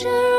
着。